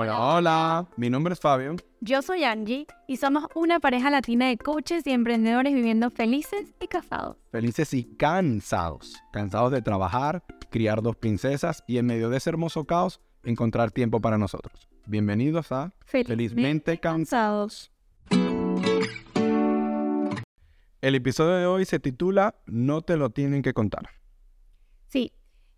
Hola, hola, mi nombre es Fabio. Yo soy Angie y somos una pareja latina de coaches y emprendedores viviendo felices y casados. Felices y cansados. Cansados de trabajar, criar dos princesas y en medio de ese hermoso caos encontrar tiempo para nosotros. Bienvenidos a Felizmente, Cansados. El episodio de hoy se titula No te lo tienen que contar. Sí,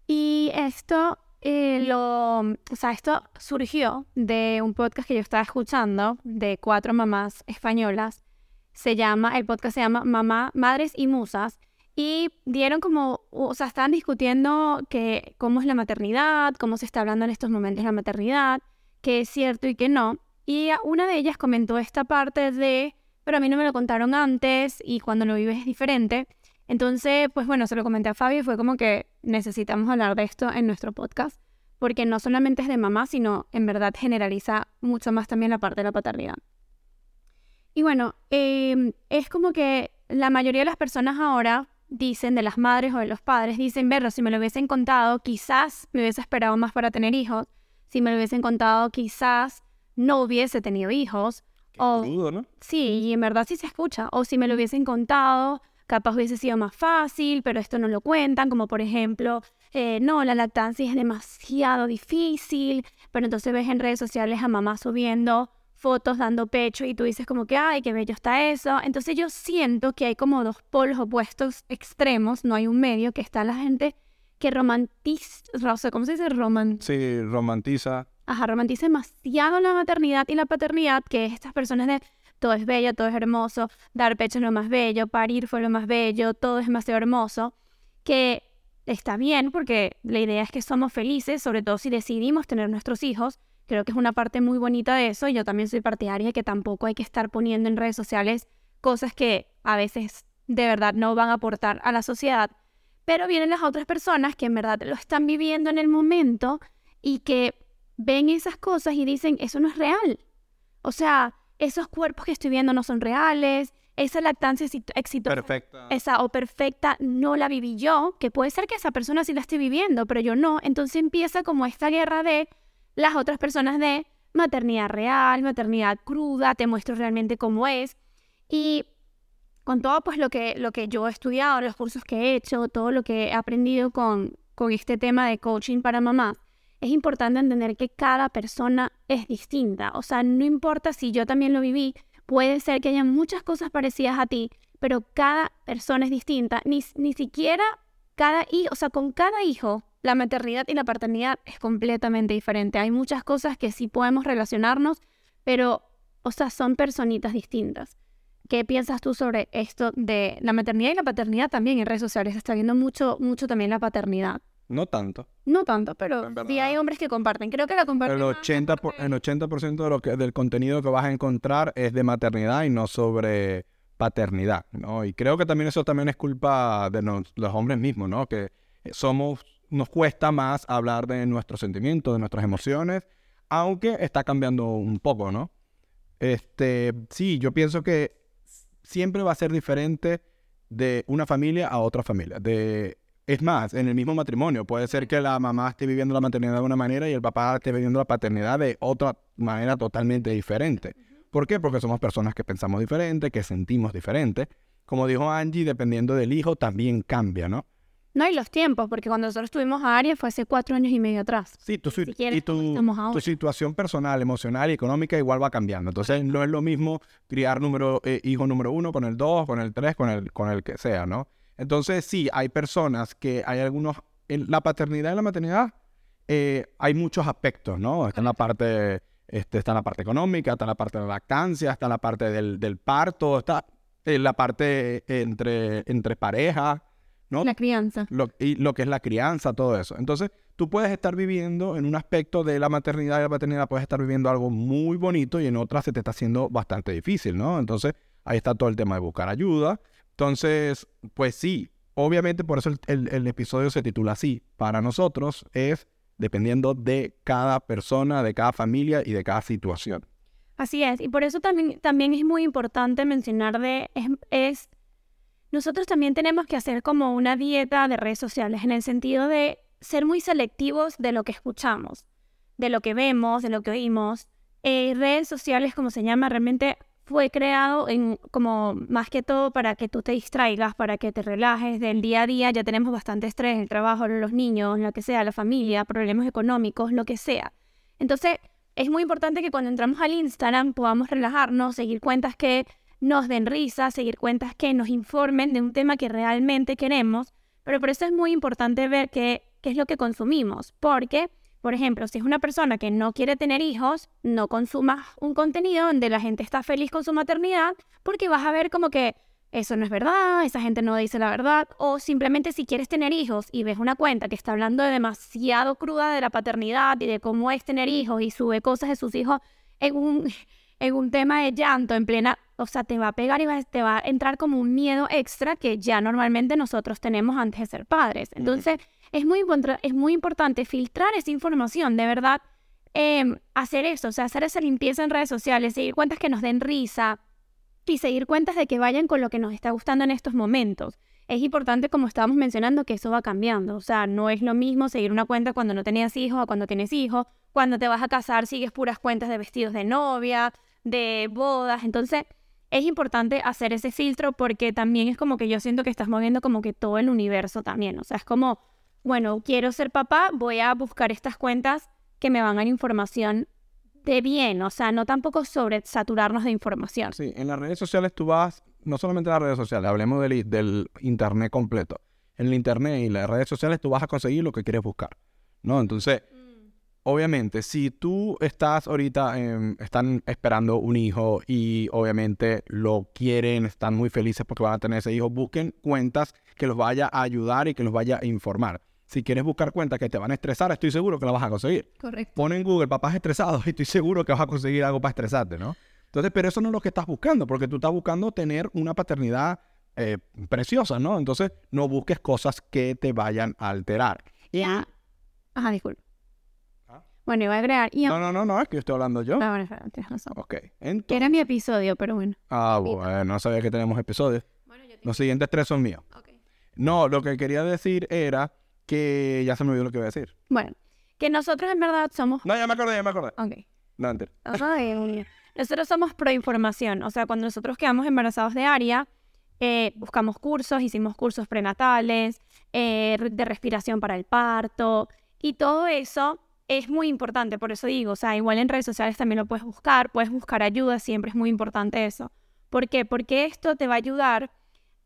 y esto eh, lo, o sea, esto surgió de un podcast que yo estaba escuchando de cuatro mamás españolas. Se llama, el podcast se llama Mamá, Madres y Musas. Y dieron como, o sea, estaban discutiendo que cómo es la maternidad, cómo se está hablando en estos momentos la maternidad, qué es cierto y qué no. Y una de ellas comentó esta parte de, pero a mí no me lo contaron antes y cuando lo vives es diferente. Entonces, pues bueno, se lo comenté a Fabio y fue como que necesitamos hablar de esto en nuestro podcast, porque no solamente es de mamá, sino en verdad generaliza mucho más también la parte de la paternidad. Y bueno, em, es como que la mayoría de las personas ahora dicen, de las madres o de los padres, dicen, verlo, si me lo hubiesen contado, quizás me hubiese esperado más para tener hijos, si me lo hubiesen contado, quizás no hubiese tenido hijos. o, ¿no? Sí, y en verdad sí se escucha. O si me lo hubiesen contado, capaz hubiese sido más fácil, pero esto no lo cuentan, como por ejemplo, eh, no, la lactancia es demasiado difícil, pero entonces ves en redes sociales a mamá subiendo fotos dando pecho y tú dices como que, ay, qué bello está eso. Entonces yo siento que hay como dos polos opuestos extremos, no hay un medio, que está la gente que romantiza, o sea, ¿cómo se dice? Roman... Sí, romantiza. Ajá, romantiza demasiado la maternidad y la paternidad, que estas personas de todo es bello, todo es hermoso, dar pecho es lo más bello, parir fue lo más bello, todo es demasiado hermoso, que está bien porque la idea es que somos felices, sobre todo si decidimos tener nuestros hijos. Creo que es una parte muy bonita de eso y yo también soy partidaria de que tampoco hay que estar poniendo en redes sociales cosas que a veces de verdad no van a aportar a la sociedad. Pero vienen las otras personas que en verdad lo están viviendo en el momento y que ven esas cosas y dicen, eso no es real. O sea, esos cuerpos que estoy viendo no son reales, esa lactancia exitosa perfecta. esa o perfecta no la viví yo, que puede ser que esa persona sí la esté viviendo, pero yo no. Entonces empieza como esta guerra de las otras personas de maternidad real, maternidad cruda, te muestro realmente cómo es. Y con todo pues lo que, lo que yo he estudiado, los cursos que he hecho, todo lo que he aprendido con, con este tema de coaching para mamá, es importante entender que cada persona es distinta. O sea, no importa si yo también lo viví, puede ser que haya muchas cosas parecidas a ti, pero cada persona es distinta. Ni, ni siquiera cada hijo, o sea, con cada hijo, la maternidad y la paternidad es completamente diferente. Hay muchas cosas que sí podemos relacionarnos, pero, o sea, son personitas distintas. ¿Qué piensas tú sobre esto de la maternidad y la paternidad también en redes sociales? Está viendo mucho, mucho también la paternidad. No tanto. No tanto, pero sí hay hombres que comparten. Creo que la comparten. El 80%, por, el 80 de lo que, del contenido que vas a encontrar es de maternidad y no sobre paternidad, ¿no? Y creo que también eso también es culpa de los hombres mismos, ¿no? Que somos, nos cuesta más hablar de nuestros sentimientos, de nuestras emociones, aunque está cambiando un poco, ¿no? Este, sí, yo pienso que siempre va a ser diferente de una familia a otra familia, de es más, en el mismo matrimonio, puede ser que la mamá esté viviendo la maternidad de una manera y el papá esté viviendo la paternidad de otra manera totalmente diferente. ¿Por qué? Porque somos personas que pensamos diferente, que sentimos diferente. Como dijo Angie, dependiendo del hijo, también cambia, ¿no? No, y los tiempos, porque cuando nosotros tuvimos a Aria fue hace cuatro años y medio atrás. Sí, tu, y tu, situación personal, emocional y económica igual va cambiando. Entonces no es lo mismo criar número, eh, hijo número uno con el dos, con el tres, con el, con el que sea, ¿no? Entonces, sí, hay personas que hay algunos, en la paternidad y la maternidad eh, hay muchos aspectos, ¿no? Está en la parte, este, está en la parte económica, está en la parte de la lactancia, está en la parte del, del parto, está en la parte entre, entre pareja, ¿no? La crianza. y lo que es la crianza, todo eso. Entonces, tú puedes estar viviendo en un aspecto de la maternidad y la paternidad, puedes estar viviendo algo muy bonito y en otra se te está haciendo bastante difícil, ¿no? Entonces, ahí está todo el tema de buscar ayuda. Entonces, pues sí, obviamente por eso el, episodio se titula así. Para nosotros es dependiendo de cada persona, de cada familia y de cada situación. Así es, y por eso también, también es muy importante mencionar de, es, nosotros también tenemos que hacer como una dieta de redes sociales en el sentido de ser muy selectivos de lo que escuchamos de lo que vemos, de lo que oímos. Eh, redes sociales, como se llama, realmente fue creado en, como más que todo para que tú te distraigas, para que te relajes del día a día. Ya tenemos bastante estrés, el trabajo, los niños, lo que sea, la familia, problemas económicos, lo que sea. Entonces, es muy importante que cuando entramos al Instagram podamos relajarnos, seguir cuentas que nos den risa, seguir cuentas que nos informen de un tema que realmente queremos. Pero por eso es muy importante ver qué, qué es lo que consumimos, porque por ejemplo, si es una persona que no quiere tener hijos, no consumas un contenido donde la gente está feliz con su maternidad, porque vas a ver como que eso no es verdad, esa gente no dice la verdad, o simplemente si quieres tener hijos y ves una cuenta que está hablando de demasiado cruda de la paternidad y de cómo es tener hijos y sube cosas de sus hijos en un, en un tema de llanto, en plena, o sea, te va a pegar y te va a entrar como un miedo extra que ya normalmente nosotros tenemos antes de ser padres. Entonces, es muy, es muy importante filtrar esa información, de verdad, em, hacer eso, o sea, hacer esa limpieza en redes sociales, seguir cuentas que nos den risa y seguir cuentas de que vayan con lo que nos está gustando en estos momentos. Es importante, como estábamos mencionando, que eso va cambiando. O sea, no es lo mismo seguir una cuenta cuando no tenías hijos o cuando tienes hijos. Cuando te vas a casar, sigues puras cuentas de vestidos de novia, de bodas. Entonces, es importante hacer ese filtro porque también es como que yo siento que estás moviendo como que todo el universo también. O sea, es como bueno, quiero ser papá, voy a buscar estas cuentas que me van a dar información de bien, o sea, no tampoco sobre saturarnos de información. Sí, en las redes sociales tú vas, no solamente en las redes sociales, hablemos del, del Internet completo. En el Internet y las redes sociales tú vas a conseguir lo que quieres buscar, ¿no? Entonces, mm. obviamente, si tú estás ahorita, están esperando un hijo y obviamente lo quieren, están muy felices porque van a tener ese hijo, busquen cuentas que los vaya a ayudar y que los vaya a informar si quieres buscar cuentas que te van a estresar, estoy seguro que la vas a conseguir. Correcto. Pon en Google papás estresados y estoy seguro que vas a conseguir algo para estresarte, ¿no? Entonces, pero eso no es lo que estás buscando, porque tú estás buscando tener una paternidad eh, preciosa, ¿no? Entonces, no busques cosas que te vayan a alterar. Ya. Ajá, disculpa. ¿Ah? Bueno, iba a agregar. No, no, no, no, es que yo estoy hablando yo. Ah, bueno, tienes razón. Ok. Entonces... Que era mi episodio, pero bueno. Ah, bueno, no sabía que tenemos episodios. Bueno, yo Los siguientes tres son míos. Ok. No, lo que quería decir era que ya se me olvidó lo que iba a decir. Bueno, que nosotros en verdad somos... No, ya me acordé, ya me acordé. Ok. No, antes. nosotros somos pro información. O sea, cuando nosotros quedamos embarazados de Aria, eh, buscamos cursos, hicimos cursos prenatales, eh, de respiración para el parto, y todo eso es muy importante, por eso digo, o sea, igual en redes sociales también lo puedes buscar, puedes buscar ayuda, siempre es muy importante eso. ¿Por qué? Porque esto te va a ayudar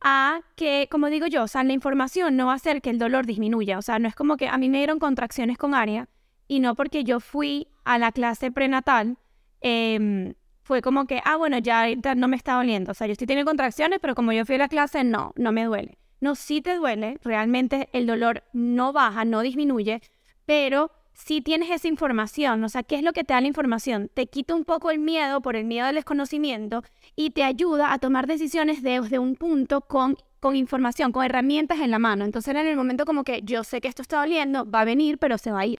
a que, como digo yo, o sea, la información no va a hacer que el dolor disminuya. O sea, no es como que a mí me dieron contracciones con ARIA y no porque yo fui a la clase prenatal, em, fue como que, ah, bueno, ya no me está doliendo. O sea, yo estoy teniendo contracciones, pero como yo fui a la clase, no, no me duele. No, sí te duele, realmente el dolor no baja, no disminuye, pero si tienes esa información, o sea, ¿qué es lo que te da la información? Te quita un poco el miedo por el miedo al desconocimiento y te ayuda a tomar decisiones desde un punto con, con información, con herramientas en la mano. Entonces en el momento como que yo sé que esto está doliendo, va a venir, pero se va a ir.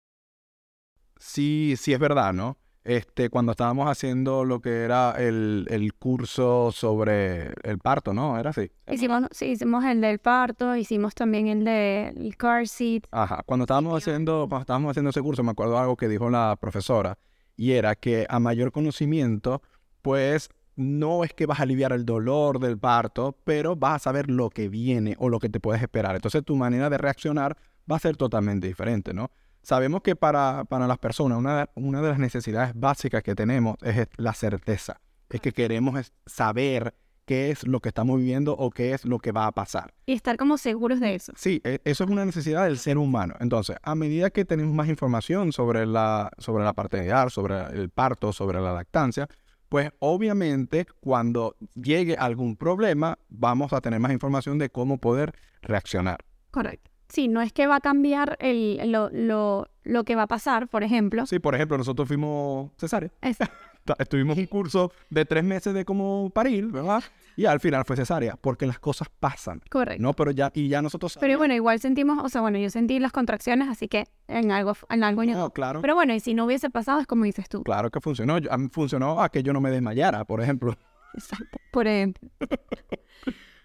Sí, sí es verdad, ¿no? Este, cuando estábamos haciendo lo que era el, el curso sobre el parto, ¿no? ¿Era así? Hicimos, sí, hicimos el del parto, hicimos también el del car seat. Ajá, cuando estábamos, haciendo, cuando estábamos haciendo ese curso me acuerdo algo que dijo la profesora y era que a mayor conocimiento, pues no es que vas a aliviar el dolor del parto, pero vas a saber lo que viene o lo que te puedes esperar. Entonces tu manera de reaccionar va a ser totalmente diferente, ¿no? Sabemos que para, para las personas una, una, de las necesidades básicas que tenemos es la certeza. Es que queremos saber qué es lo que estamos viviendo o qué es lo que va a pasar. Y estar como seguros de eso. Sí, e, eso es una necesidad del ser humano. Entonces, a medida que tenemos más información sobre la, sobre la paternidad, sobre el parto, sobre la lactancia, pues obviamente cuando llegue algún problema, vamos a tener más información de cómo poder reaccionar. Correcto. Sí, no es que va a cambiar el, lo, lo, lo, que va a pasar, por ejemplo. Sí, por ejemplo, nosotros fuimos cesárea. Estuvimos un curso de tres meses de cómo parir, ¿verdad? Y al final fue cesárea, porque las cosas pasan. Correcto. No, pero ya, y ya nosotros... Pero bueno, igual sentimos, o sea, bueno, yo sentí las contracciones, así que en algo, en algo... No, claro. Pero bueno, y si no hubiese pasado, es como dices tú. Claro que funcionó. funcionó a que yo no me desmayara, por ejemplo. Exacto, por ejemplo.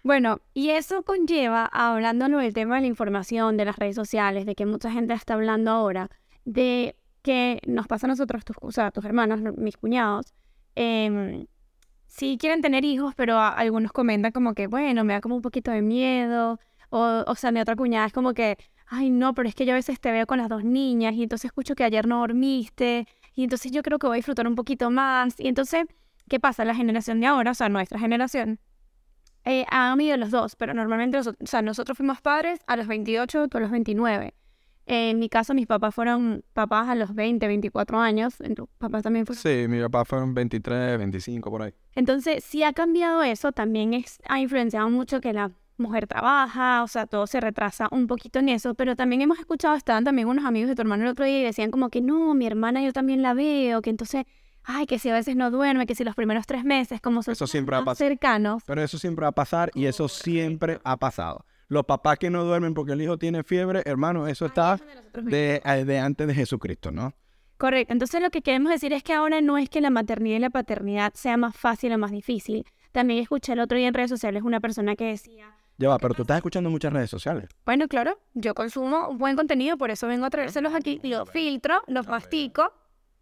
Bueno, y eso conlleva, hablando del tema de la información, de las redes sociales, de que mucha gente está hablando ahora, de que nos pasa a nosotros, tus, o sea, tus hermanos, no- mis cuñados, em, sí quieren tener hijos, pero algunos comentan como que, bueno, me da como un poquito de miedo. O, o sea, mi otra cuñada es como que, ay, no, pero es que yo a veces te veo con las dos niñas y entonces escucho que ayer no dormiste y entonces yo creo que voy a disfrutar un poquito más. Y entonces, ¿qué pasa? La generación de ahora, o sea, nuestra generación, eh, han habido los dos, pero normalmente los- o sea, nosotros fuimos padres a los 28, tú a los 29. En mi caso, mis papás fueron papás a los 20, 24 años. En tu papá también fue. Sí, mi papá fueron 23, 25 por ahí. Entonces, si ha cambiado eso, también es, ha influenciado mucho que la mujer trabaja, o sea, todo se retrasa un poquito en eso, pero también hemos escuchado, estaban también unos amigos de tu hermano el otro día y decían como que no, mi hermana yo también la veo, que entonces, ay, que si a veces no duerme, que si los primeros tres meses, como son Eso siempre ha más cercanos, Pero eso siempre va a pasar y eso siempre ha pasado. Los papás que no duermen porque el hijo tiene fiebre, hermano, eso está de, eh, de antes de Jesucristo, ¿no? Correcto. Entonces lo que queremos decir es que ahora no es que la maternidad y la paternidad sea más fácil o más difícil. También escuché el otro día en redes sociales una persona que decía, Ya va, pero tú estás escuchando muchas redes sociales. bueno, claro, yo consumo buen contenido, por eso vengo a traérselos aquí, lo filtro, los mastico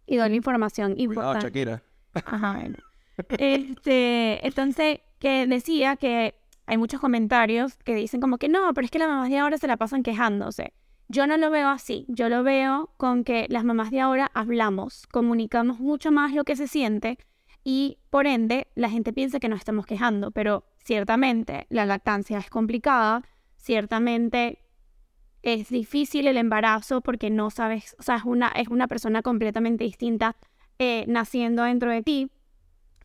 y doy la información importante. Shakira. Ajá. Este, entonces, que decía que hay muchos comentarios que dicen como que no, pero es que las mamás de ahora se la pasan quejándose. Yo no lo veo así, yo lo veo con que las mamás de ahora hablamos, comunicamos mucho más lo que se siente y por ende la gente piensa que nos estamos quejando, pero ciertamente la lactancia es complicada, ciertamente es difícil el embarazo porque no sabes, o sea, es una, es una persona completamente distinta eh, naciendo dentro de ti,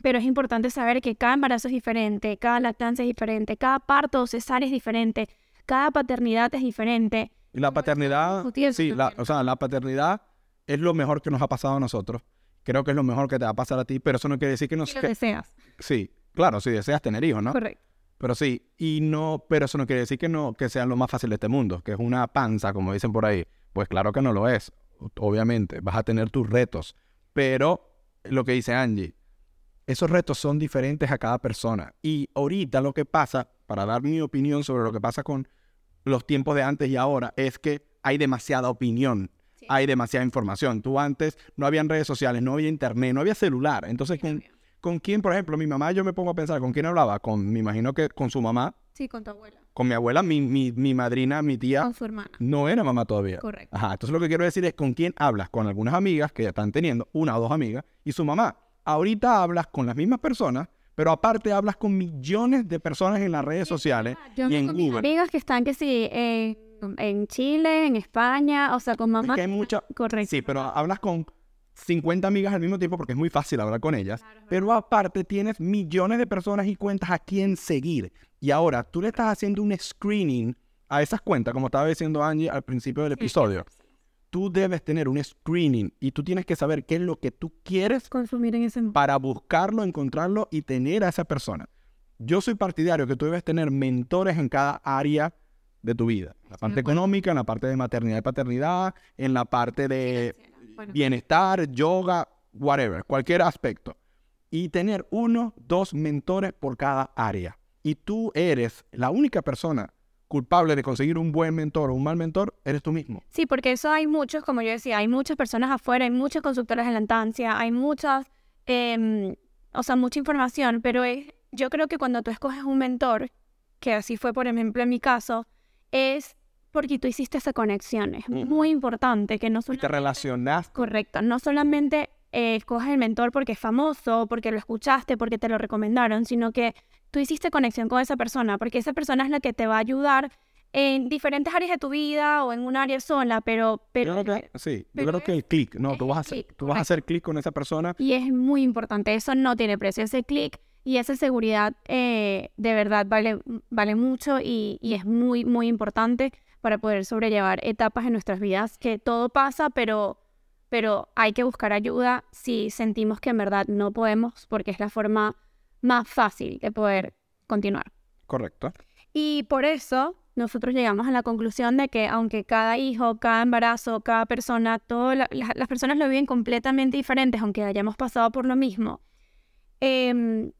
pero es importante saber que cada embarazo es diferente, cada lactancia es diferente, cada parto o cesárea es diferente, cada paternidad es diferente. Y la paternidad, sí, la, o sea, la paternidad es lo mejor que nos ha pasado a nosotros. Creo que es lo mejor que te va a pasar a ti, pero eso no quiere decir que no... Que- deseas. sí, claro, si deseas tener hijos, ¿no? Correcto. Pero sí, y no, pero eso no quiere decir que no, que sea lo más fácil de este mundo, que es una panza, como dicen por ahí. Pues claro que no lo es, obviamente, vas a tener tus retos, pero lo que dice Angie, esos retos son diferentes a cada persona. Y ahorita lo que pasa, para dar mi opinión sobre lo que pasa con los tiempos de antes y ahora, es que hay demasiada opinión, Sí. hay demasiada información. Tú antes no habían redes sociales, no había internet, no había celular. Entonces, ¿con, ¿con quién, por ejemplo, mi mamá, yo me pongo a pensar, ¿con quién hablaba? Con, me imagino que con su mamá, Sí, con tu abuela. con mi abuela, mi, mi, mi madrina, mi tía, Con su hermana. no era mamá todavía. Correcto. Ajá, entonces lo que quiero decir es con quién hablas, con algunas amigas que ya están teniendo, una o dos amigas, y su mamá. Ahorita hablas con las mismas personas, pero aparte hablas con millones de personas en las redes sociales Yo y en mis Google. amigas que están que sí en, en Chile, en España, o sea, con Es mamá. que hay mucha... Correcto. Sí, pero hablas con 50 amigas al mismo tiempo porque es muy fácil hablar con ellas. Pero aparte tienes millones de personas y cuentas a quién seguir. Y ahora tú le estás haciendo un screening a esas cuentas, como estaba diciendo Angie al principio del episodio. Tú debes tener un screening y tú tienes que saber qué es lo que tú quieres Consumir en ese para buscarlo, encontrarlo y tener a esa persona. Yo soy partidario que tú debes tener mentores en cada área de tu vida. En la parte económica, en la parte de maternidad y paternidad, en la parte de Bueno. bienestar, yoga, whatever, cualquier aspecto. Y tener uno, dos mentores por cada área. Y tú eres la única persona culpable de conseguir un buen mentor o un mal mentor, eres tú mismo. Sí, porque eso hay muchos, como yo decía, hay muchas personas afuera, hay muchas consultoras de lactancia, hay muchas, em, o sea, mucha información, pero es, yo creo que cuando tú escoges un mentor, que así fue, por ejemplo, en mi caso, es porque tú hiciste esa conexión. Es Ujú. muy importante que no Y te solamente... relacionaste. Correcto, no solamente eh, escoges el mentor porque es famoso, porque lo escuchaste, porque te lo recomendaron, sino que tú hiciste conexión con esa persona, porque esa persona es la que te va a ayudar en diferentes áreas de tu vida o en un área sola, pero... pero Yo creo que, sí, yo pero creo que el clic, no, tú vas a hacer, clic, tú vas a hacer clic con esa persona. Y es muy importante, eso no tiene precio, ese clic y esa seguridad eh, de verdad vale, vale mucho y, y es muy, muy importante para poder sobrellevar etapas en nuestras vidas, que todo pasa, pero, pero hay que buscar ayuda si sentimos que en verdad no podemos, porque es la forma más fácil de poder continuar. Correcto. Y por eso nosotros llegamos a la conclusión de que aunque cada hijo, cada embarazo, cada persona, todas la- la- las personas lo viven completamente diferentes, aunque hayamos pasado por lo mismo, em,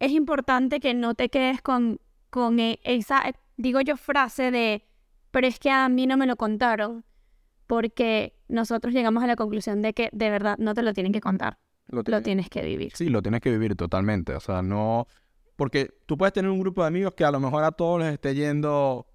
es importante que no te quedes con, con e- esa, eh, digo yo, frase de, pero es que a mí no me lo contaron. porque nosotros llegamos a la conclusión de que de verdad no te lo tienen que contar, Lo lo tienes que vivir. Sí, lo tienes que vivir totalmente. O sea, no. Porque tú puedes tener un grupo de amigos que a lo mejor a todos les esté yendo,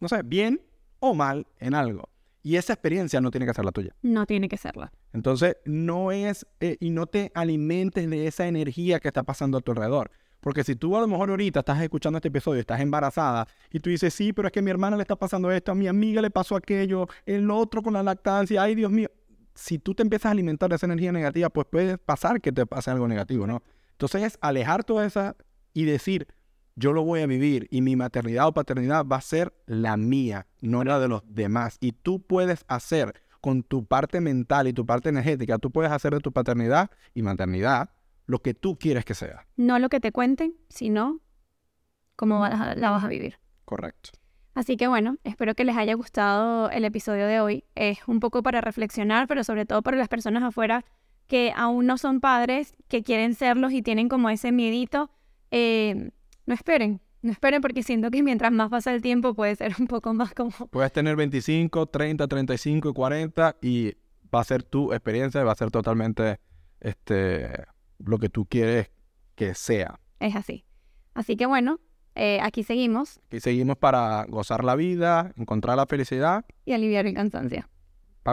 no sé, bien o mal en algo. Y esa experiencia no tiene que ser la tuya. No tiene que serlo. Entonces, no es. eh, y no te alimentes de esa energía que está pasando a tu alrededor. Porque si tú a lo mejor ahorita estás escuchando este episodio, estás embarazada y tú dices, sí, pero es que a mi hermana le está pasando esto, a mi amiga le pasó aquello, el otro con la lactancia, ay Dios mío. Si tú te empiezas a alimentar de esa energía negativa, pues puede pasar que te pase algo negativo, ¿no? Entonces es alejar toda esa y decir, yo lo voy a vivir y mi maternidad o paternidad va a ser la mía, no la de los demás. Y tú puedes hacer con tu parte mental y tu parte energética, tú puedes hacer de tu paternidad y maternidad lo que tú quieres que sea. No lo que te cuenten, sino cómo vas a- la vas a vivir. Correcto. Así que bueno, espero que les haya gustado el episodio de hoy. Es un poco para reflexionar, pero sobre todo para las personas afuera que aún no son padres, que quieren serlos y tienen como ese miedito. eh, no esperen, no esperen porque siento que mientras más pasa el tiempo puede ser un poco más como... Puedes tener 25, 30, 35 y 40 y va a ser tu experiencia, va a ser totalmente este, lo que tú quieres que sea. Es así. Así que bueno, eh, aquí seguimos Y seguimos para gozar la vida, encontrar la felicidad y aliviar el cansancio.